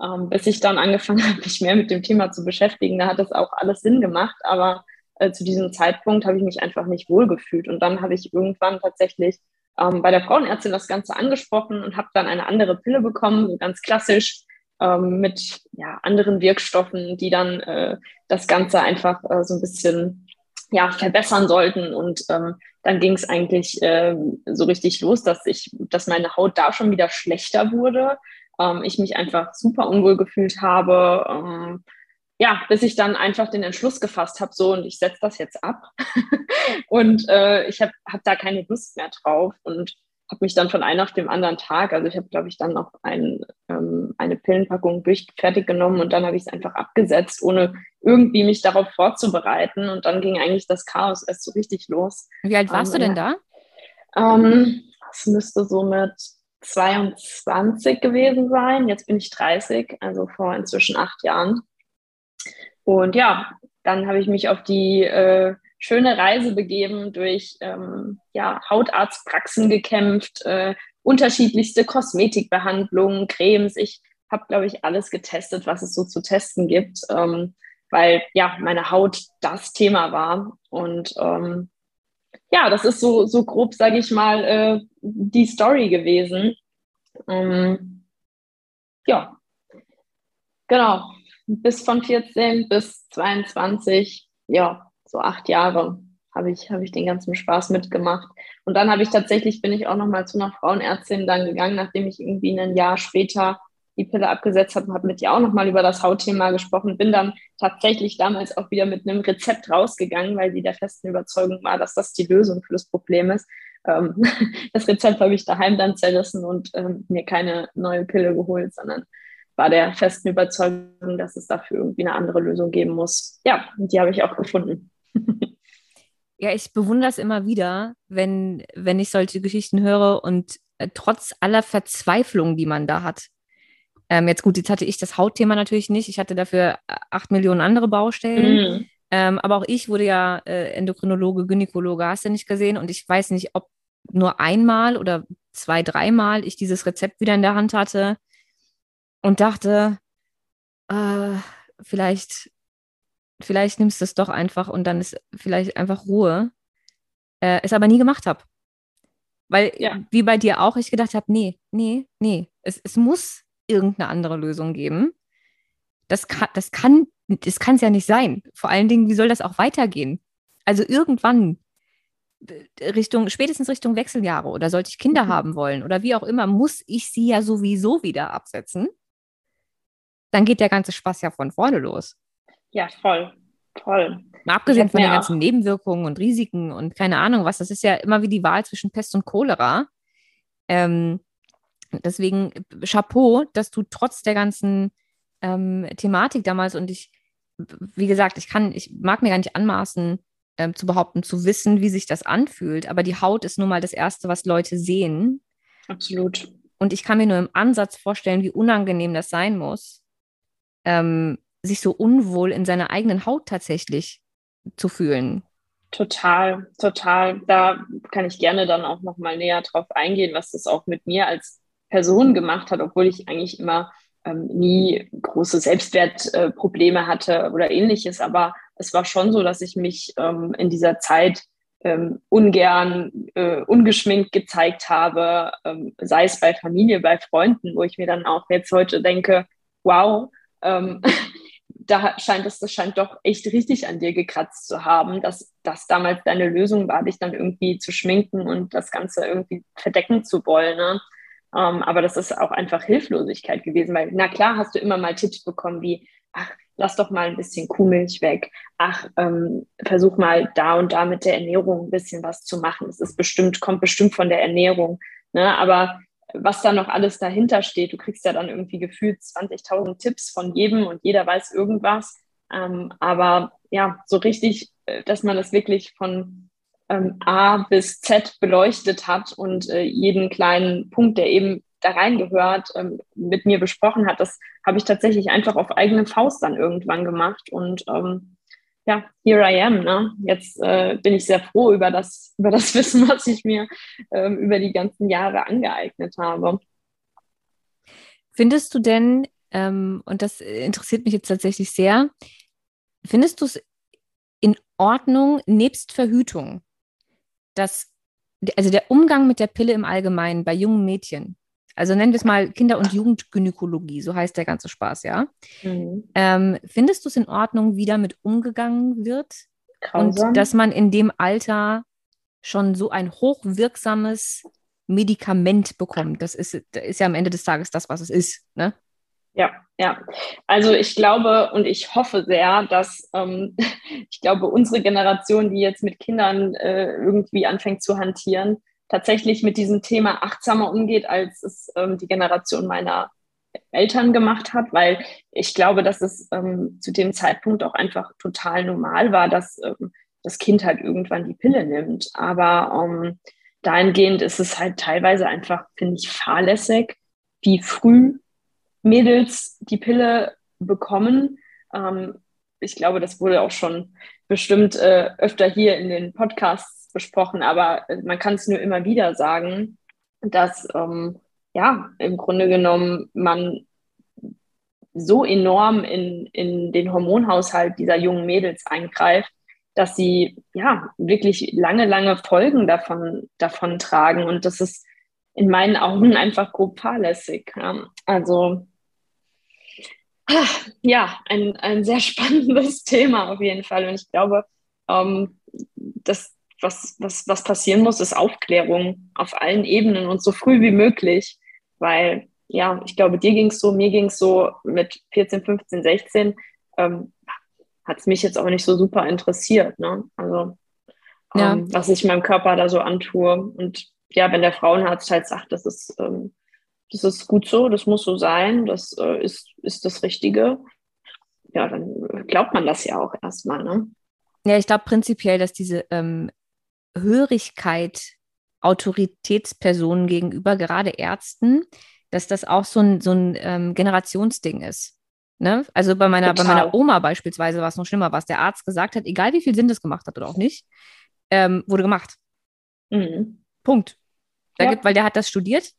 Ähm, bis ich dann angefangen habe, mich mehr mit dem Thema zu beschäftigen, da hat das auch alles Sinn gemacht. Aber äh, zu diesem Zeitpunkt habe ich mich einfach nicht wohlgefühlt. Und dann habe ich irgendwann tatsächlich ähm, bei der Frauenärztin das Ganze angesprochen und habe dann eine andere Pille bekommen, ganz klassisch ähm, mit ja, anderen Wirkstoffen, die dann äh, das Ganze einfach äh, so ein bisschen ja, verbessern sollten. Und ähm, dann ging es eigentlich äh, so richtig los, dass ich, dass meine Haut da schon wieder schlechter wurde. Ähm, ich mich einfach super unwohl gefühlt habe. Ähm, ja, bis ich dann einfach den Entschluss gefasst habe, so und ich setze das jetzt ab. und äh, ich habe hab da keine Lust mehr drauf und habe mich dann von einem auf dem anderen Tag, also ich habe, glaube ich, dann noch ein, ähm, eine Pillenpackung durch fertig genommen und dann habe ich es einfach abgesetzt, ohne irgendwie mich darauf vorzubereiten. Und dann ging eigentlich das Chaos erst so richtig los. Wie alt warst ähm, du denn da? Ähm, das müsste so mit 22 gewesen sein. Jetzt bin ich 30, also vor inzwischen acht Jahren. Und ja, dann habe ich mich auf die äh, schöne Reise begeben, durch ähm, ja, Hautarztpraxen gekämpft, äh, unterschiedlichste Kosmetikbehandlungen, Cremes. Ich habe, glaube ich, alles getestet, was es so zu testen gibt, ähm, weil ja meine Haut das Thema war. Und ähm, ja, das ist so, so grob, sage ich mal, äh, die Story gewesen. Ähm, ja, genau bis von 14 bis 22, ja, so acht Jahre habe ich, habe ich den ganzen Spaß mitgemacht. Und dann habe ich tatsächlich, bin ich auch nochmal zu einer Frauenärztin dann gegangen, nachdem ich irgendwie ein Jahr später die Pille abgesetzt habe, habe mit ihr auch nochmal über das Hautthema gesprochen, bin dann tatsächlich damals auch wieder mit einem Rezept rausgegangen, weil sie der festen Überzeugung war, dass das die Lösung für das Problem ist. Ähm, das Rezept habe ich daheim dann zerrissen und ähm, mir keine neue Pille geholt, sondern war der festen Überzeugung, dass es dafür irgendwie eine andere Lösung geben muss. Ja, und die habe ich auch gefunden. Ja, ich bewundere es immer wieder, wenn, wenn ich solche Geschichten höre und äh, trotz aller Verzweiflung, die man da hat. Ähm, jetzt gut, jetzt hatte ich das Hautthema natürlich nicht. Ich hatte dafür äh, acht Millionen andere Baustellen. Mhm. Ähm, aber auch ich wurde ja äh, Endokrinologe, Gynäkologe, hast du nicht gesehen. Und ich weiß nicht, ob nur einmal oder zwei, dreimal ich dieses Rezept wieder in der Hand hatte und dachte, äh, vielleicht, vielleicht nimmst du es doch einfach und dann ist vielleicht einfach Ruhe. Äh, es aber nie gemacht habe. Weil, ja. wie bei dir auch, ich gedacht habe, nee, nee, nee, es, es muss irgendeine andere Lösung geben. Das kann, das kann, das kann es ja nicht sein. Vor allen Dingen, wie soll das auch weitergehen? Also irgendwann Richtung, spätestens Richtung Wechseljahre oder sollte ich Kinder mhm. haben wollen oder wie auch immer, muss ich sie ja sowieso wieder absetzen dann geht der ganze Spaß ja von vorne los. Ja, voll. Voll. Mal abgesehen von den ganzen auch. Nebenwirkungen und Risiken und keine Ahnung was, das ist ja immer wie die Wahl zwischen Pest und Cholera. Ähm, deswegen Chapeau, dass du trotz der ganzen ähm, Thematik damals und ich, wie gesagt, ich kann, ich mag mir gar nicht anmaßen, ähm, zu behaupten, zu wissen, wie sich das anfühlt. Aber die Haut ist nun mal das Erste, was Leute sehen. Absolut. Und ich kann mir nur im Ansatz vorstellen, wie unangenehm das sein muss, ähm, sich so unwohl in seiner eigenen Haut tatsächlich zu fühlen. Total, total. Da kann ich gerne dann auch noch mal näher drauf eingehen, was das auch mit mir als Person gemacht hat, obwohl ich eigentlich immer ähm, nie große Selbstwertprobleme äh, hatte oder ähnliches. Aber es war schon so, dass ich mich ähm, in dieser Zeit ähm, ungern äh, ungeschminkt gezeigt habe, ähm, sei es bei Familie, bei Freunden, wo ich mir dann auch jetzt heute denke, wow, ähm, da scheint es, das scheint doch echt richtig an dir gekratzt zu haben, dass das damals deine Lösung war, dich dann irgendwie zu schminken und das Ganze irgendwie verdecken zu wollen. Ne? Ähm, aber das ist auch einfach Hilflosigkeit gewesen, weil na klar hast du immer mal Tipps bekommen wie, ach, lass doch mal ein bisschen Kuhmilch weg. Ach, ähm, versuch mal da und da mit der Ernährung ein bisschen was zu machen. Es ist bestimmt, kommt bestimmt von der Ernährung. Ne? Aber was da noch alles dahinter steht, du kriegst ja dann irgendwie gefühlt 20.000 Tipps von jedem und jeder weiß irgendwas. Ähm, aber ja, so richtig, äh, dass man das wirklich von ähm, A bis Z beleuchtet hat und äh, jeden kleinen Punkt, der eben da reingehört, ähm, mit mir besprochen hat, das habe ich tatsächlich einfach auf eigene Faust dann irgendwann gemacht. Und ähm, ja, here I am. Ne? Jetzt äh, bin ich sehr froh über das, über das Wissen, was ich mir ähm, über die ganzen Jahre angeeignet habe. Findest du denn, ähm, und das interessiert mich jetzt tatsächlich sehr, findest du es in Ordnung, nebst Verhütung, dass also der Umgang mit der Pille im Allgemeinen bei jungen Mädchen, also nennen wir es mal Kinder- und Jugendgynäkologie, so heißt der ganze Spaß, ja. Mhm. Ähm, findest du es in Ordnung, wie damit umgegangen wird? Grausam. Und dass man in dem Alter schon so ein hochwirksames Medikament bekommt. Das ist, ist ja am Ende des Tages das, was es ist. Ne? Ja, ja. Also ich glaube und ich hoffe sehr, dass ähm, ich glaube, unsere Generation, die jetzt mit Kindern äh, irgendwie anfängt zu hantieren, tatsächlich mit diesem Thema achtsamer umgeht, als es ähm, die Generation meiner Eltern gemacht hat, weil ich glaube, dass es ähm, zu dem Zeitpunkt auch einfach total normal war, dass ähm, das Kind halt irgendwann die Pille nimmt. Aber ähm, dahingehend ist es halt teilweise einfach, finde ich, fahrlässig, wie früh Mädels die Pille bekommen. Ähm, ich glaube, das wurde auch schon bestimmt äh, öfter hier in den Podcasts besprochen, aber man kann es nur immer wieder sagen, dass ähm, ja im Grunde genommen man so enorm in, in den Hormonhaushalt dieser jungen Mädels eingreift, dass sie ja wirklich lange, lange Folgen davon, davon tragen. Und das ist in meinen Augen einfach grob fahrlässig. Ja. Also ja, ein, ein sehr spannendes Thema auf jeden Fall. Und ich glaube, ähm, dass was, was, was passieren muss, ist Aufklärung auf allen Ebenen und so früh wie möglich, weil ja, ich glaube, dir ging es so, mir ging es so mit 14, 15, 16, ähm, hat es mich jetzt auch nicht so super interessiert. Ne? Also, ja. ähm, was ich meinem Körper da so antue. Und ja, wenn der Frauenarzt halt sagt, das ist, ähm, das ist gut so, das muss so sein, das äh, ist, ist das Richtige, ja, dann glaubt man das ja auch erstmal. Ne? Ja, ich glaube prinzipiell, dass diese ähm, Hörigkeit Autoritätspersonen gegenüber, gerade Ärzten, dass das auch so ein, so ein ähm, Generationsding ist. Ne? Also bei meiner, bei meiner Oma beispielsweise war es noch schlimmer, was der Arzt gesagt hat, egal wie viel Sinn das gemacht hat oder auch nicht, ähm, wurde gemacht. Mhm. Punkt. Da ja. gibt, weil der hat das studiert,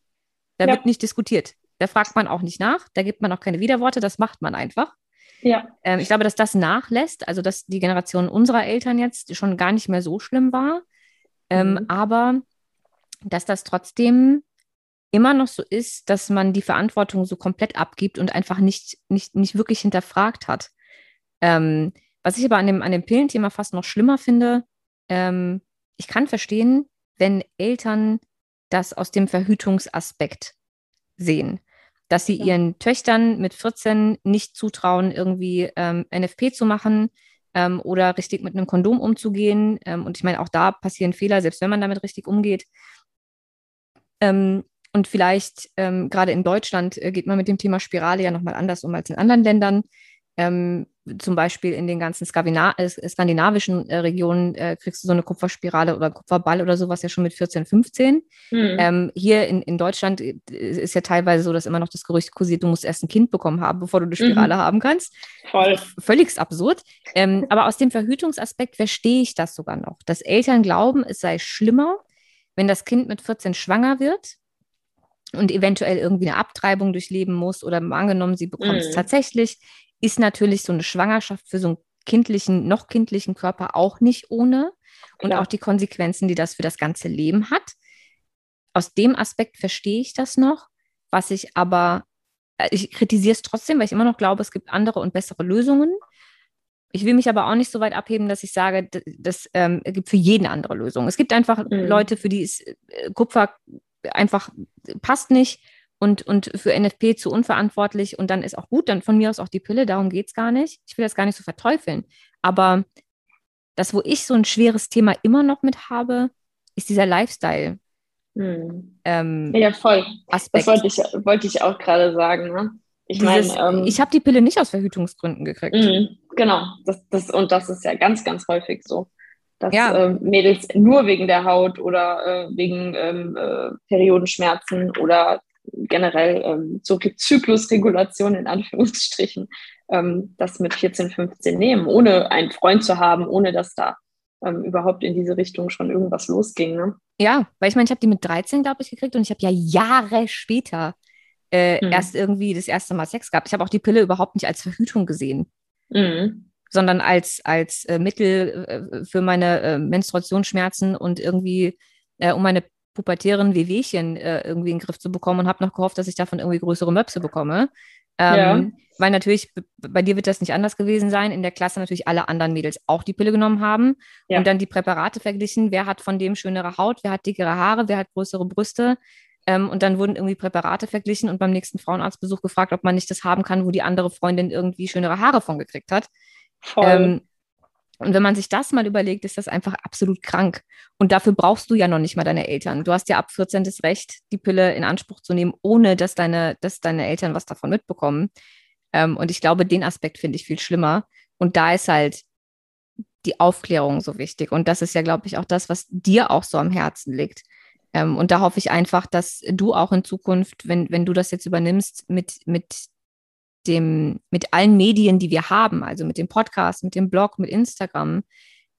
da ja. wird nicht diskutiert. Da fragt man auch nicht nach, da gibt man auch keine Widerworte, das macht man einfach. Ja. Ähm, ich glaube, dass das nachlässt, also dass die Generation unserer Eltern jetzt schon gar nicht mehr so schlimm war. Ähm, mhm. Aber dass das trotzdem immer noch so ist, dass man die Verantwortung so komplett abgibt und einfach nicht, nicht, nicht wirklich hinterfragt hat. Ähm, was ich aber an dem, an dem Pillenthema fast noch schlimmer finde, ähm, ich kann verstehen, wenn Eltern das aus dem Verhütungsaspekt sehen, dass sie ja. ihren Töchtern mit 14 nicht zutrauen, irgendwie ähm, NFP zu machen, ähm, oder richtig mit einem Kondom umzugehen. Ähm, und ich meine, auch da passieren Fehler, selbst wenn man damit richtig umgeht. Ähm, und vielleicht ähm, gerade in Deutschland äh, geht man mit dem Thema Spirale ja nochmal anders um als in anderen Ländern. Zum Beispiel in den ganzen Skandina äh, skandinavischen äh, Regionen äh, kriegst du so eine Kupferspirale oder Kupferball oder sowas ja schon mit 14, 15. Mhm. Ähm, hier in, in Deutschland äh, ist ja teilweise so, dass immer noch das Gerücht kursiert, du musst erst ein Kind bekommen haben, bevor du eine Spirale mhm. haben kannst. Voll. Völlig absurd. Ähm, aber aus dem Verhütungsaspekt verstehe ich das sogar noch, dass Eltern glauben, es sei schlimmer, wenn das Kind mit 14 schwanger wird und eventuell irgendwie eine Abtreibung durchleben muss oder angenommen, sie bekommt es mhm. tatsächlich, ist natürlich so eine Schwangerschaft für so einen kindlichen, noch kindlichen Körper auch nicht ohne und Klar. auch die Konsequenzen, die das für das ganze Leben hat. Aus dem Aspekt verstehe ich das noch, was ich aber, äh, ich kritisiere es trotzdem, weil ich immer noch glaube, es gibt andere und bessere Lösungen. Ich will mich aber auch nicht so weit abheben, dass ich sage, das ähm, gibt für jeden andere Lösungen. Es gibt einfach mhm. Leute, für die ist äh, Kupfer einfach passt nicht und, und für NFP zu unverantwortlich und dann ist auch gut, dann von mir aus auch die Pille, darum geht es gar nicht. Ich will das gar nicht so verteufeln. Aber das, wo ich so ein schweres Thema immer noch mit habe, ist dieser Lifestyle. Hm. Ähm, ja, voll. Aspekt. Das wollte ich, wollte ich auch gerade sagen. Ne? Ich meine, ähm, ich habe die Pille nicht aus Verhütungsgründen gekriegt. Mh, genau, das, das, und das ist ja ganz, ganz häufig so dass ja. äh, Mädels nur wegen der Haut oder äh, wegen ähm, äh, Periodenschmerzen oder generell ähm, so Zyklusregulation in Anführungsstrichen ähm, das mit 14, 15 nehmen, ohne einen Freund zu haben, ohne dass da ähm, überhaupt in diese Richtung schon irgendwas losging. Ne? Ja, weil ich meine, ich habe die mit 13, glaube ich, gekriegt und ich habe ja Jahre später äh, mhm. erst irgendwie das erste Mal Sex gehabt. Ich habe auch die Pille überhaupt nicht als Verhütung gesehen. Mhm sondern als, als äh, Mittel äh, für meine äh, Menstruationsschmerzen und irgendwie, äh, um meine pubertären Wehwehchen äh, irgendwie in den Griff zu bekommen und habe noch gehofft, dass ich davon irgendwie größere Möpse bekomme. Ähm, ja. Weil natürlich, bei dir wird das nicht anders gewesen sein, in der Klasse natürlich alle anderen Mädels auch die Pille genommen haben ja. und dann die Präparate verglichen, wer hat von dem schönere Haut, wer hat dickere Haare, wer hat größere Brüste. Ähm, und dann wurden irgendwie Präparate verglichen und beim nächsten Frauenarztbesuch gefragt, ob man nicht das haben kann, wo die andere Freundin irgendwie schönere Haare von gekriegt hat. Voll. Ähm, und wenn man sich das mal überlegt, ist das einfach absolut krank. Und dafür brauchst du ja noch nicht mal deine Eltern. Du hast ja ab 14 das Recht, die Pille in Anspruch zu nehmen, ohne dass deine, dass deine Eltern was davon mitbekommen. Ähm, und ich glaube, den Aspekt finde ich viel schlimmer. Und da ist halt die Aufklärung so wichtig. Und das ist ja, glaube ich, auch das, was dir auch so am Herzen liegt. Ähm, und da hoffe ich einfach, dass du auch in Zukunft, wenn, wenn du das jetzt übernimmst, mit, mit dem, mit allen Medien, die wir haben, also mit dem Podcast, mit dem Blog, mit Instagram,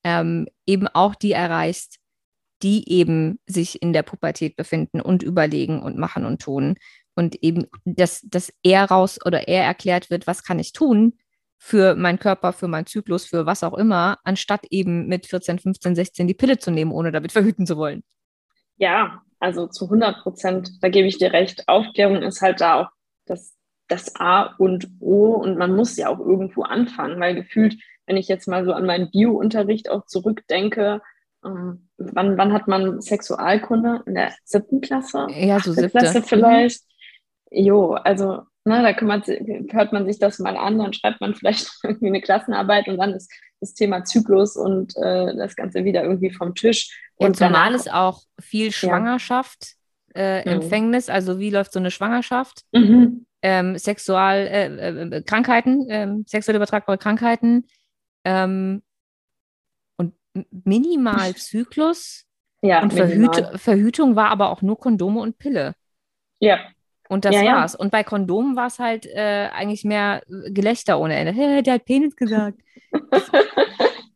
ähm, eben auch die erreichst, die eben sich in der Pubertät befinden und überlegen und machen und tun. Und eben, dass, dass er raus oder er erklärt wird, was kann ich tun für meinen Körper, für meinen Zyklus, für was auch immer, anstatt eben mit 14, 15, 16 die Pille zu nehmen, ohne damit verhüten zu wollen. Ja, also zu 100 Prozent, da gebe ich dir recht. Aufklärung ist halt da auch das das A und O und man muss ja auch irgendwo anfangen, weil gefühlt, wenn ich jetzt mal so an meinen Bio-Unterricht auch zurückdenke, ähm, wann, wann hat man Sexualkunde? In der siebten Klasse? Ja, so siebte. Klasse vielleicht. Mhm. Jo, also na, da kümmert, hört man sich das mal an, dann schreibt man vielleicht irgendwie eine Klassenarbeit und dann ist das Thema Zyklus und äh, das Ganze wieder irgendwie vom Tisch. Und zumal ist auch viel Schwangerschaft, ja. äh, mhm. Empfängnis, also wie läuft so eine Schwangerschaft? Mhm ähm, Sexualkrankheiten, äh, äh, ähm, sexuell übertragbare Krankheiten ähm, und Minimalzyklus. ja, und minimal. Verhüt Verhütung war aber auch nur Kondome und Pille. Ja. Und das ja, war's. Ja. Und bei Kondomen war es halt äh, eigentlich mehr Gelächter ohne Ende. Hey, der hat Penis gesagt.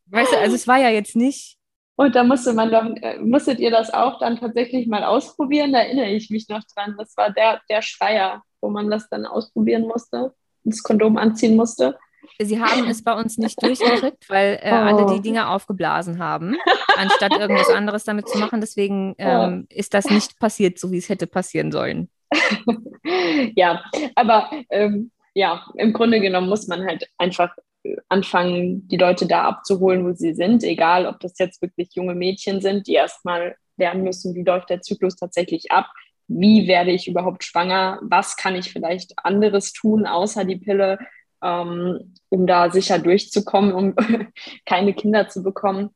weißt du, also es war ja jetzt nicht. Und da musste man doch, äh, musstet ihr das auch dann tatsächlich mal ausprobieren? Da erinnere ich mich noch dran. Das war der, der Schreier wo man das dann ausprobieren musste, das Kondom anziehen musste. Sie haben es bei uns nicht durchgekriegt, weil äh, oh. alle die Dinge aufgeblasen haben, anstatt irgendwas anderes damit zu machen. Deswegen ähm, ja. ist das nicht passiert, so wie es hätte passieren sollen. ja, aber ähm, ja, im Grunde genommen muss man halt einfach anfangen, die Leute da abzuholen, wo sie sind, egal ob das jetzt wirklich junge Mädchen sind, die erstmal lernen müssen, wie läuft der Zyklus tatsächlich ab, wie werde ich überhaupt schwanger, was kann ich vielleicht anderes tun, außer die Pille, ähm, um da sicher durchzukommen, um keine Kinder zu bekommen.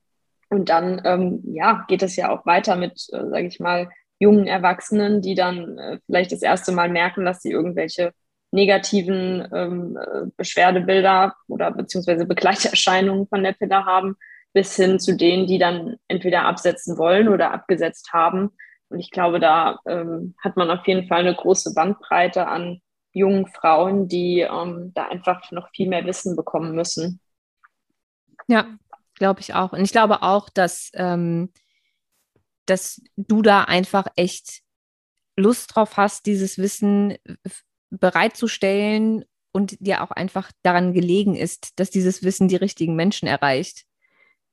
Und dann, ähm, ja, geht es ja auch weiter mit, äh, sage ich mal, jungen Erwachsenen, die dann äh, vielleicht das erste Mal merken, dass sie irgendwelche negativen ähm, äh, Beschwerdebilder oder beziehungsweise Begleiterscheinungen von der Pille haben, bis hin zu denen, die dann entweder absetzen wollen oder abgesetzt haben. Und ich glaube, da ähm, hat man auf jeden Fall eine große Bandbreite an jungen Frauen, die ähm, da einfach noch viel mehr Wissen bekommen müssen. Ja, glaube ich auch. Und ich glaube auch, dass, ähm, dass du da einfach echt Lust drauf hast, dieses Wissen bereitzustellen und dir auch einfach daran gelegen ist, dass dieses Wissen die richtigen Menschen erreicht.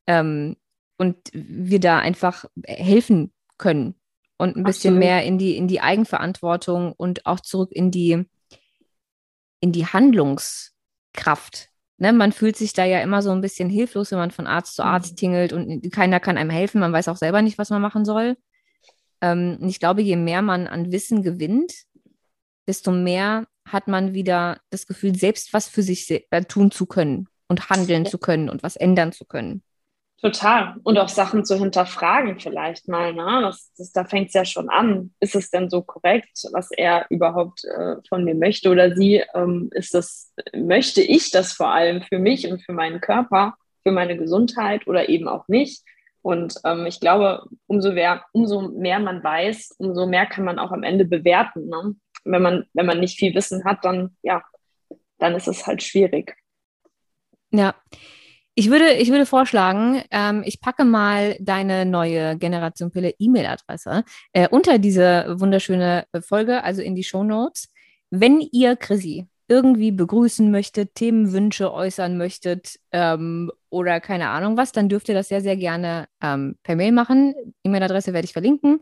Ähm, und wir da einfach helfen können und ein bisschen Absolut. mehr in die, in die Eigenverantwortung und auch zurück in die, in die Handlungskraft. Ne, man fühlt sich da ja immer so ein bisschen hilflos, wenn man von Arzt zu Arzt mhm. tingelt und keiner kann einem helfen. Man weiß auch selber nicht, was man machen soll. Ähm, und ich glaube, je mehr man an Wissen gewinnt, desto mehr hat man wieder das Gefühl, selbst was für sich äh, tun zu können und handeln zu können und was ändern zu können. Total. Und auch Sachen zu hinterfragen vielleicht mal. Ne? Das, das, da fängt es ja schon an. Ist es denn so korrekt, was er überhaupt äh, von mir möchte oder sie? Ähm, ist das, möchte ich das vor allem für mich und für meinen Körper, für meine Gesundheit oder eben auch nicht? Und ähm, ich glaube, umso mehr, umso mehr man weiß, umso mehr kann man auch am Ende bewerten. Ne? Wenn, man, wenn man nicht viel Wissen hat, dann ja, dann ist es halt schwierig. Ja, ich würde, ich würde vorschlagen, ähm, ich packe mal deine neue Generation Pille E-Mail-Adresse äh, unter diese wunderschöne Folge, also in die Show Notes. Wenn ihr Chrissy irgendwie begrüßen möchtet, Themenwünsche äußern möchtet ähm, oder keine Ahnung was, dann dürft ihr das sehr, sehr gerne ähm, per Mail machen. E-Mail-Adresse werde ich verlinken.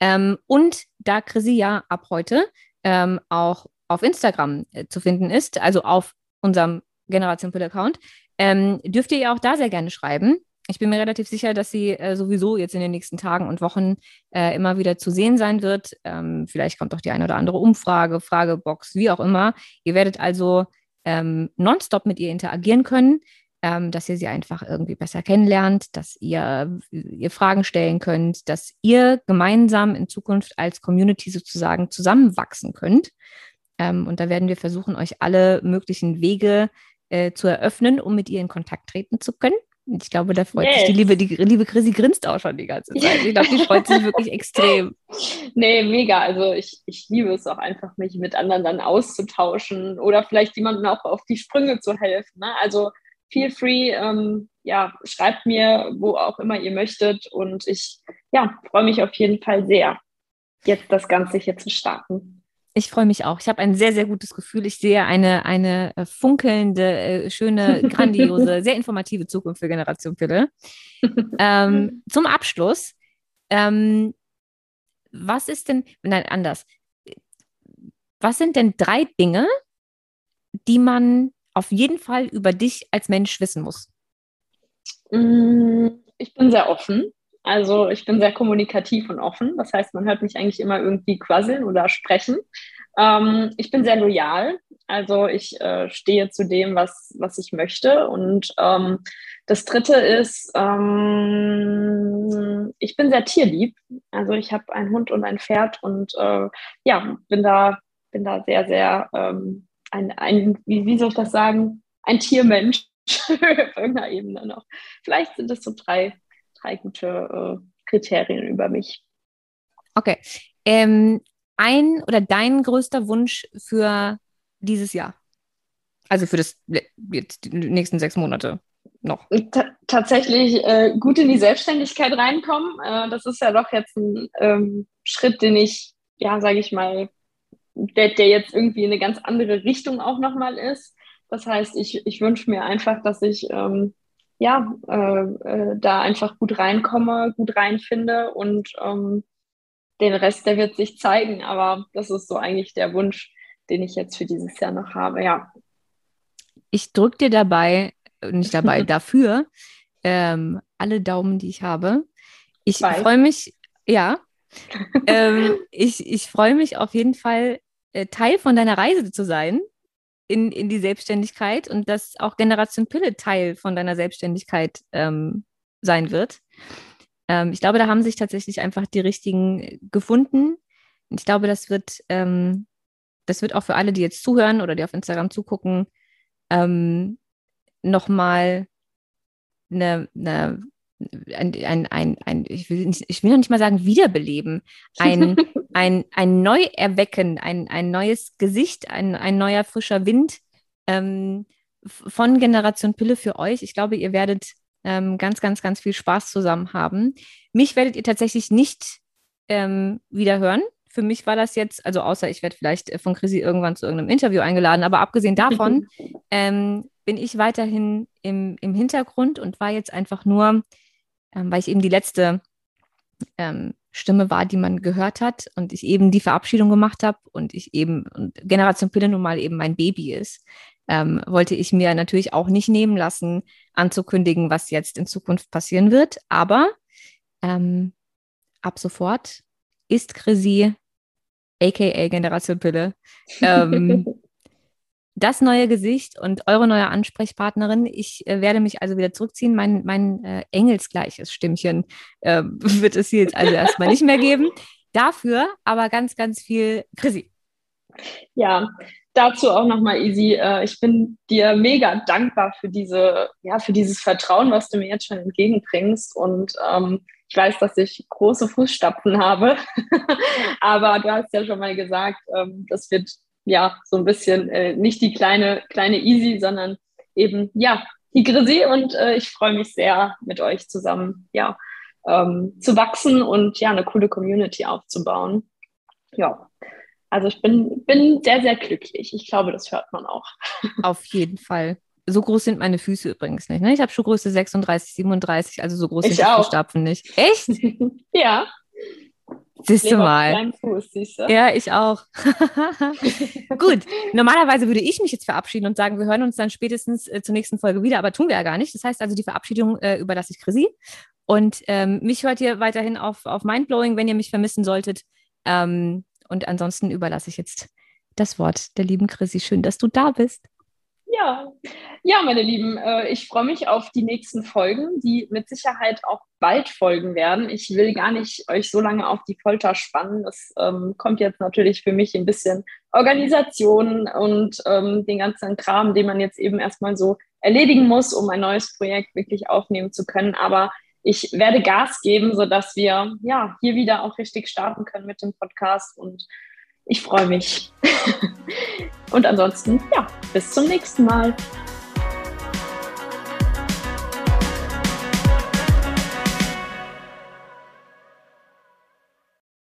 Ähm, und da Chrissy ja ab heute ähm, auch auf Instagram äh, zu finden ist, also auf unserem Generation Pille Account, ähm, dürft ihr auch da sehr gerne schreiben. Ich bin mir relativ sicher, dass sie äh, sowieso jetzt in den nächsten Tagen und Wochen äh, immer wieder zu sehen sein wird. Ähm, vielleicht kommt auch die eine oder andere Umfrage, Fragebox, wie auch immer. Ihr werdet also ähm, nonstop mit ihr interagieren können, ähm, dass ihr sie einfach irgendwie besser kennenlernt, dass ihr ihr Fragen stellen könnt, dass ihr gemeinsam in Zukunft als Community sozusagen zusammenwachsen könnt. Ähm, und da werden wir versuchen, euch alle möglichen Wege äh, zu eröffnen, um mit ihr in Kontakt treten zu können. Ich glaube, da freut yes. sich die liebe, die liebe Chrissy grinst auch schon die ganze Zeit. Ich glaube, die freut sich wirklich extrem. Nee, mega. Also ich, ich liebe es auch einfach, mich mit anderen dann auszutauschen oder vielleicht jemandem auch auf die Sprünge zu helfen. Ne? Also feel free, ähm, ja, schreibt mir, wo auch immer ihr möchtet. Und ich ja, freue mich auf jeden Fall sehr, jetzt das Ganze hier zu starten. Ich freue mich auch. Ich habe ein sehr, sehr gutes Gefühl. Ich sehe eine, eine äh, funkelnde, äh, schöne, grandiose, sehr informative Zukunft für Generation Pille. ähm, zum Abschluss, ähm, was ist denn, nein, anders. Was sind denn drei Dinge, die man auf jeden Fall über dich als Mensch wissen muss? Mm, ich bin sehr offen. Also ich bin sehr kommunikativ und offen. Das heißt, man hört mich eigentlich immer irgendwie quasseln oder sprechen. Ähm, ich bin sehr loyal. Also ich äh, stehe zu dem, was, was ich möchte. Und ähm, das Dritte ist, ähm, ich bin sehr tierlieb. Also ich habe einen Hund und ein Pferd und äh, ja, bin da, bin da sehr, sehr ähm, ein, ein wie, wie soll ich das sagen, ein Tiermensch auf irgendeiner Ebene noch. Vielleicht sind es so drei drei gute äh, Kriterien über mich. Okay. Ähm, ein oder dein größter Wunsch für dieses Jahr? Also für das jetzt die nächsten sechs Monate noch? T tatsächlich äh, gut in die Selbstständigkeit reinkommen. Äh, das ist ja doch jetzt ein ähm, Schritt, den ich, ja, sage ich mal, der, der jetzt irgendwie in eine ganz andere Richtung auch nochmal ist. Das heißt, ich, ich wünsche mir einfach, dass ich ähm, ja, äh, äh, da einfach gut reinkomme, gut reinfinde und ähm, den Rest, der wird sich zeigen. Aber das ist so eigentlich der Wunsch, den ich jetzt für dieses Jahr noch habe, ja. Ich drücke dir dabei, nicht dabei, dafür ähm, alle Daumen, die ich habe. Ich freue mich, ja, ähm, ich, ich freue mich auf jeden Fall, äh, Teil von deiner Reise zu sein in, in die Selbstständigkeit und dass auch Generation Pille Teil von deiner Selbstständigkeit ähm, sein wird. Ähm, ich glaube, da haben sich tatsächlich einfach die richtigen gefunden. Ich glaube, das wird, ähm, das wird auch für alle, die jetzt zuhören oder die auf Instagram zugucken, ähm, nochmal eine, eine ein, ein, ein, ein, ich, will nicht, ich will noch nicht mal sagen wiederbeleben, ein, ein, ein Neuerwecken, ein, ein neues Gesicht, ein, ein neuer frischer Wind ähm, von Generation Pille für euch. Ich glaube, ihr werdet ähm, ganz, ganz, ganz viel Spaß zusammen haben. Mich werdet ihr tatsächlich nicht ähm, wieder hören. Für mich war das jetzt, also außer ich werde vielleicht äh, von Chrissy irgendwann zu irgendeinem Interview eingeladen, aber abgesehen davon ähm, bin ich weiterhin im, im Hintergrund und war jetzt einfach nur ähm, weil ich eben die letzte ähm, Stimme war, die man gehört hat und ich eben die Verabschiedung gemacht habe und ich eben, und Generation Pille nun mal eben mein Baby ist, ähm, wollte ich mir natürlich auch nicht nehmen lassen, anzukündigen, was jetzt in Zukunft passieren wird. Aber ähm, ab sofort ist Chrissy, aka Generation Pille, ähm, das neue Gesicht und eure neue Ansprechpartnerin. Ich äh, werde mich also wieder zurückziehen. Mein, mein äh, engelsgleiches Stimmchen äh, wird es hier jetzt also erstmal nicht mehr geben. Dafür aber ganz, ganz viel Chrissy. Ja, dazu auch nochmal easy. Äh, ich bin dir mega dankbar für diese, ja, für dieses Vertrauen, was du mir jetzt schon entgegenbringst. Und ähm, ich weiß, dass ich große Fußstapfen habe. aber du hast ja schon mal gesagt, ähm, das wird ja, so ein bisschen äh, nicht die kleine, kleine Easy, sondern eben, ja, die Grisi und äh, ich freue mich sehr, mit euch zusammen, ja, ähm, zu wachsen und ja, eine coole Community aufzubauen. Ja, also ich bin, bin sehr, sehr glücklich. Ich glaube, das hört man auch. Auf jeden Fall. So groß sind meine Füße übrigens nicht. Ne? Ich habe Schuhgröße 36, 37, also so groß ich sind die Fußstapfen nicht. Echt? ja. Siehst du mal. Fuß, siehst du? Ja, ich auch. Gut, normalerweise würde ich mich jetzt verabschieden und sagen, wir hören uns dann spätestens äh, zur nächsten Folge wieder, aber tun wir ja gar nicht. Das heißt also, die Verabschiedung äh, überlasse ich Chrissy. Und ähm, mich hört ihr weiterhin auf, auf Mindblowing, wenn ihr mich vermissen solltet. Ähm, und ansonsten überlasse ich jetzt das Wort der lieben Chrissy. Schön, dass du da bist. Ja, ja, meine Lieben, äh, ich freue mich auf die nächsten Folgen, die mit Sicherheit auch bald folgen werden. Ich will gar nicht euch so lange auf die Folter spannen. Das ähm, kommt jetzt natürlich für mich ein bisschen Organisation und ähm, den ganzen Kram, den man jetzt eben erstmal so erledigen muss, um ein neues Projekt wirklich aufnehmen zu können. Aber ich werde Gas geben, sodass wir ja hier wieder auch richtig starten können mit dem Podcast und ich freue mich. Und ansonsten, ja, bis zum nächsten Mal.